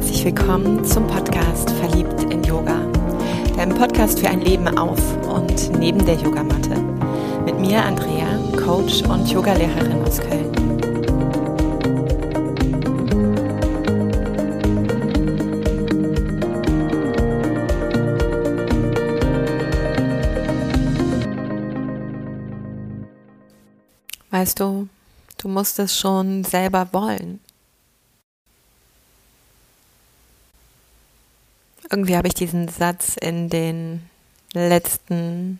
Herzlich willkommen zum Podcast Verliebt in Yoga, deinem Podcast für ein Leben auf und neben der Yogamatte. Mit mir Andrea, Coach und Yogalehrerin aus Köln. Weißt du, du musst es schon selber wollen. Irgendwie habe ich diesen Satz in den letzten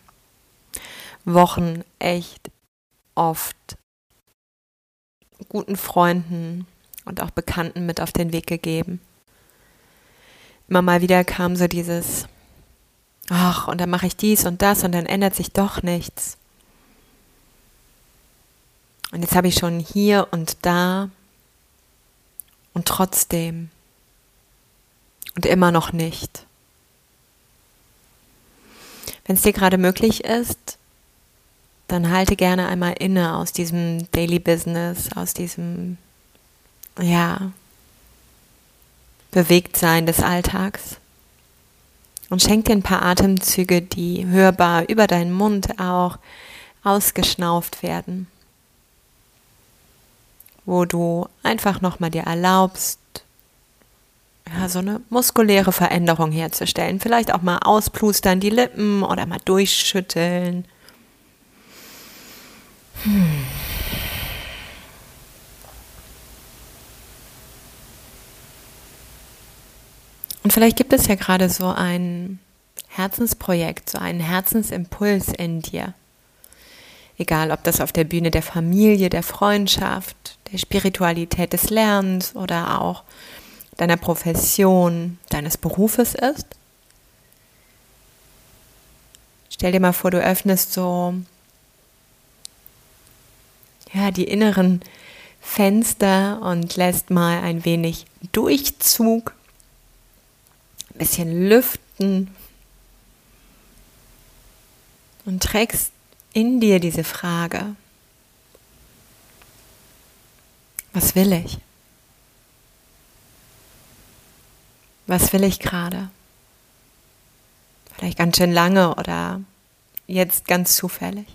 Wochen echt oft guten Freunden und auch Bekannten mit auf den Weg gegeben. Immer mal wieder kam so dieses, ach, und dann mache ich dies und das und dann ändert sich doch nichts. Und jetzt habe ich schon hier und da und trotzdem und immer noch nicht. Wenn es dir gerade möglich ist, dann halte gerne einmal inne aus diesem Daily Business, aus diesem, ja, Bewegtsein des Alltags und schenk dir ein paar Atemzüge, die hörbar über deinen Mund auch ausgeschnauft werden, wo du einfach nochmal dir erlaubst, ja, so eine muskuläre Veränderung herzustellen. Vielleicht auch mal ausplustern die Lippen oder mal durchschütteln. Hm. Und vielleicht gibt es ja gerade so ein Herzensprojekt, so einen Herzensimpuls in dir. Egal, ob das auf der Bühne der Familie, der Freundschaft, der Spiritualität des Lernens oder auch deiner Profession, deines Berufes ist. Stell dir mal vor, du öffnest so ja, die inneren Fenster und lässt mal ein wenig Durchzug, ein bisschen lüften und trägst in dir diese Frage, was will ich? Was will ich gerade? Vielleicht ganz schön lange oder jetzt ganz zufällig.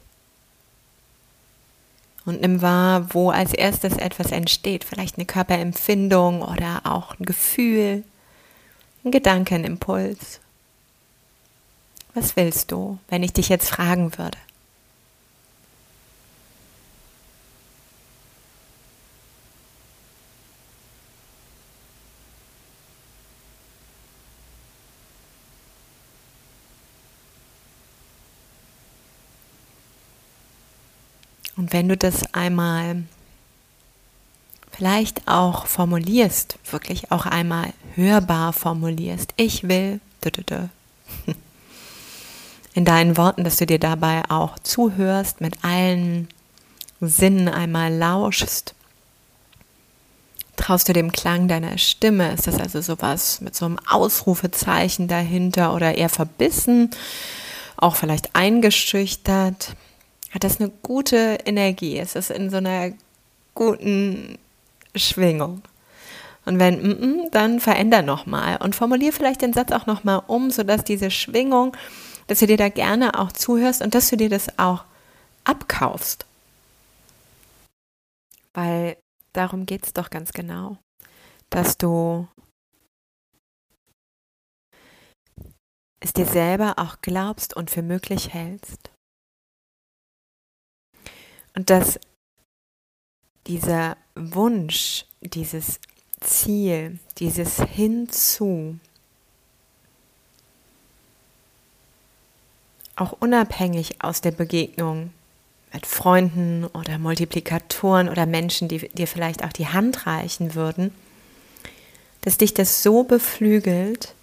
Und nimm wahr, wo als erstes etwas entsteht. Vielleicht eine Körperempfindung oder auch ein Gefühl, ein Gedankenimpuls. Was willst du, wenn ich dich jetzt fragen würde? Und wenn du das einmal vielleicht auch formulierst, wirklich auch einmal hörbar formulierst, ich will, in deinen Worten, dass du dir dabei auch zuhörst, mit allen Sinnen einmal lauschst. Traust du dem Klang deiner Stimme? Ist das also sowas mit so einem Ausrufezeichen dahinter oder eher verbissen? Auch vielleicht eingeschüchtert? Hat das eine gute Energie. Es ist in so einer guten Schwingung. Und wenn, mm -mm, dann veränder nochmal und formulier vielleicht den Satz auch nochmal um, sodass diese Schwingung, dass du dir da gerne auch zuhörst und dass du dir das auch abkaufst. Weil darum geht es doch ganz genau, dass du es dir selber auch glaubst und für möglich hältst. Und dass dieser Wunsch, dieses Ziel, dieses Hinzu, auch unabhängig aus der Begegnung mit Freunden oder Multiplikatoren oder Menschen, die dir vielleicht auch die Hand reichen würden, dass dich das so beflügelt,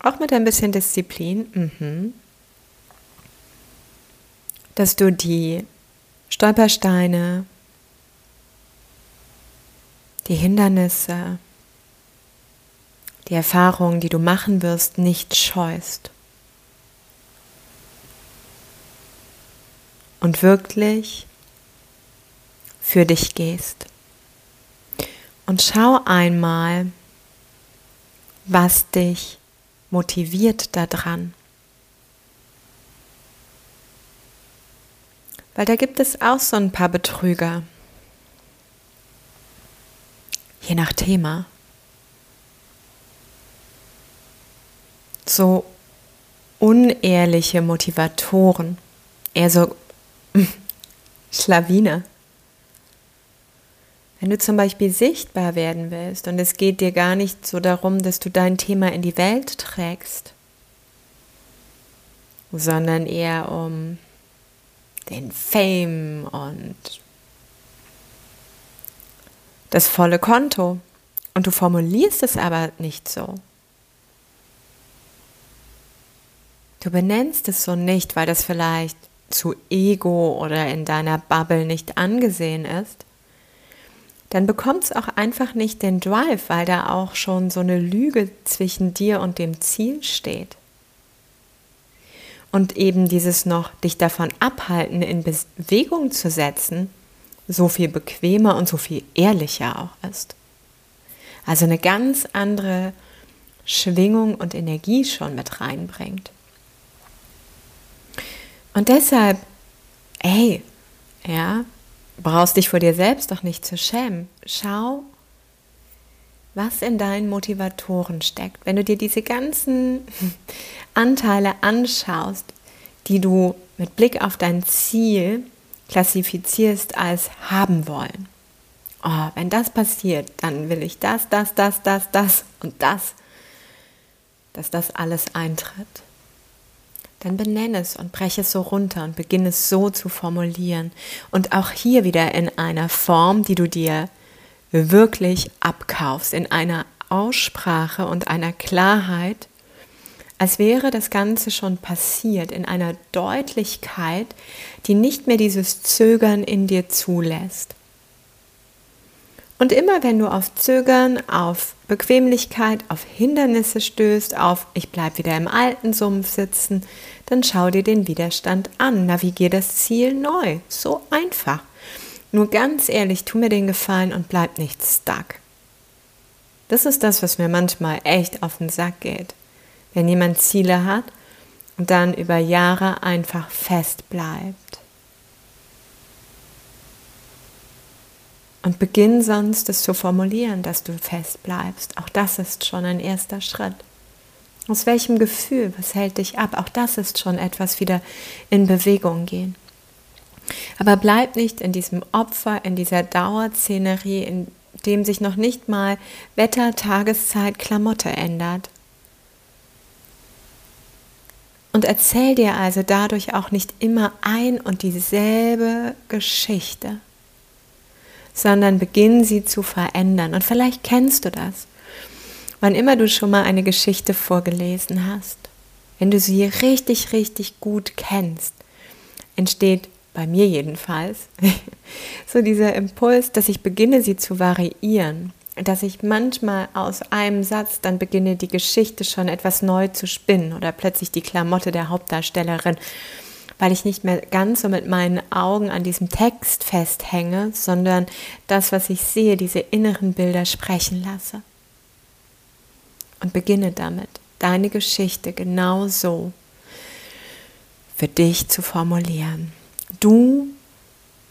auch mit ein bisschen Disziplin, mhm dass du die Stolpersteine, die Hindernisse, die Erfahrungen, die du machen wirst, nicht scheust. Und wirklich für dich gehst. Und schau einmal, was dich motiviert daran. Weil da gibt es auch so ein paar Betrüger. Je nach Thema. So unehrliche Motivatoren. Eher so Schlawiner. Wenn du zum Beispiel sichtbar werden willst und es geht dir gar nicht so darum, dass du dein Thema in die Welt trägst, sondern eher um den Fame und das volle Konto. Und du formulierst es aber nicht so. Du benennst es so nicht, weil das vielleicht zu ego oder in deiner Bubble nicht angesehen ist dann bekommt es auch einfach nicht den Drive, weil da auch schon so eine Lüge zwischen dir und dem Ziel steht. Und eben dieses noch dich davon abhalten, in Bewegung zu setzen, so viel bequemer und so viel ehrlicher auch ist. Also eine ganz andere Schwingung und Energie schon mit reinbringt. Und deshalb, ey, ja, brauchst dich vor dir selbst doch nicht zu schämen. Schau, was in deinen Motivatoren steckt. Wenn du dir diese ganzen Anteile anschaust, die du mit Blick auf dein Ziel klassifizierst als haben wollen. Oh, wenn das passiert, dann will ich das, das, das, das, das und das, dass das alles eintritt dann benenne es und breche es so runter und beginne es so zu formulieren. Und auch hier wieder in einer Form, die du dir wirklich abkaufst, in einer Aussprache und einer Klarheit, als wäre das Ganze schon passiert, in einer Deutlichkeit, die nicht mehr dieses Zögern in dir zulässt. Und immer wenn du auf Zögern, auf Bequemlichkeit, auf Hindernisse stößt, auf ich bleibe wieder im alten Sumpf sitzen, dann schau dir den Widerstand an, navigier das Ziel neu. So einfach. Nur ganz ehrlich, tu mir den Gefallen und bleib nicht stuck. Das ist das, was mir manchmal echt auf den Sack geht. Wenn jemand Ziele hat und dann über Jahre einfach fest bleibt. Und beginn sonst es zu formulieren, dass du fest bleibst. Auch das ist schon ein erster Schritt. Aus welchem Gefühl, was hält dich ab? Auch das ist schon etwas wieder in Bewegung gehen. Aber bleib nicht in diesem Opfer, in dieser Dauerszenerie, in dem sich noch nicht mal Wetter, Tageszeit, Klamotte ändert. Und erzähl dir also dadurch auch nicht immer ein und dieselbe Geschichte sondern beginn sie zu verändern. Und vielleicht kennst du das. Wann immer du schon mal eine Geschichte vorgelesen hast, wenn du sie richtig, richtig gut kennst, entsteht bei mir jedenfalls so dieser Impuls, dass ich beginne, sie zu variieren. Dass ich manchmal aus einem Satz dann beginne, die Geschichte schon etwas neu zu spinnen oder plötzlich die Klamotte der Hauptdarstellerin weil ich nicht mehr ganz so mit meinen Augen an diesem Text festhänge, sondern das, was ich sehe, diese inneren Bilder sprechen lasse. Und beginne damit, deine Geschichte genau so für dich zu formulieren. Du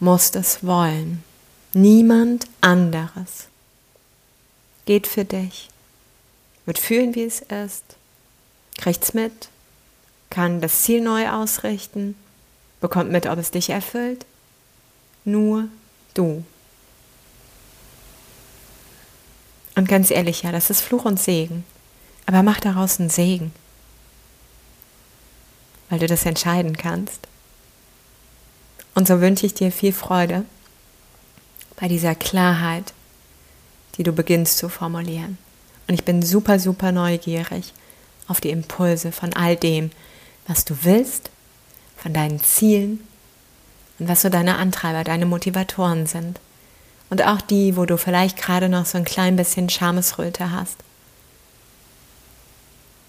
musst es wollen, niemand anderes. Geht für dich, wird fühlen, wie es ist, kriegt's mit, kann das Ziel neu ausrichten, bekommt mit, ob es dich erfüllt. Nur du. Und ganz ehrlich, ja, das ist Fluch und Segen. Aber mach daraus einen Segen, weil du das entscheiden kannst. Und so wünsche ich dir viel Freude bei dieser Klarheit, die du beginnst zu formulieren. Und ich bin super, super neugierig auf die Impulse von all dem, was du willst, von deinen Zielen und was so deine Antreiber, deine Motivatoren sind. Und auch die, wo du vielleicht gerade noch so ein klein bisschen Schamesröte hast.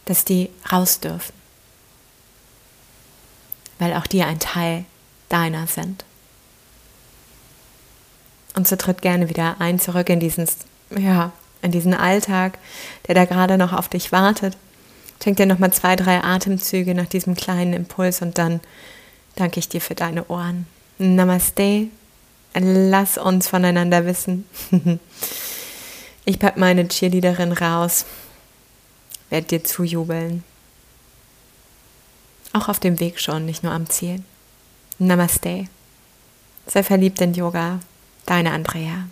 Dass die raus dürfen. Weil auch die ein Teil deiner sind. Und so tritt gerne wieder ein zurück in diesen ja, in diesen Alltag, der da gerade noch auf dich wartet. Schenk dir nochmal zwei, drei Atemzüge nach diesem kleinen Impuls und dann danke ich dir für deine Ohren. Namaste. Lass uns voneinander wissen. ich pack meine Cheerleaderin raus, werde dir zujubeln. Auch auf dem Weg schon, nicht nur am Ziel. Namaste. Sei verliebt in Yoga. Deine Andrea.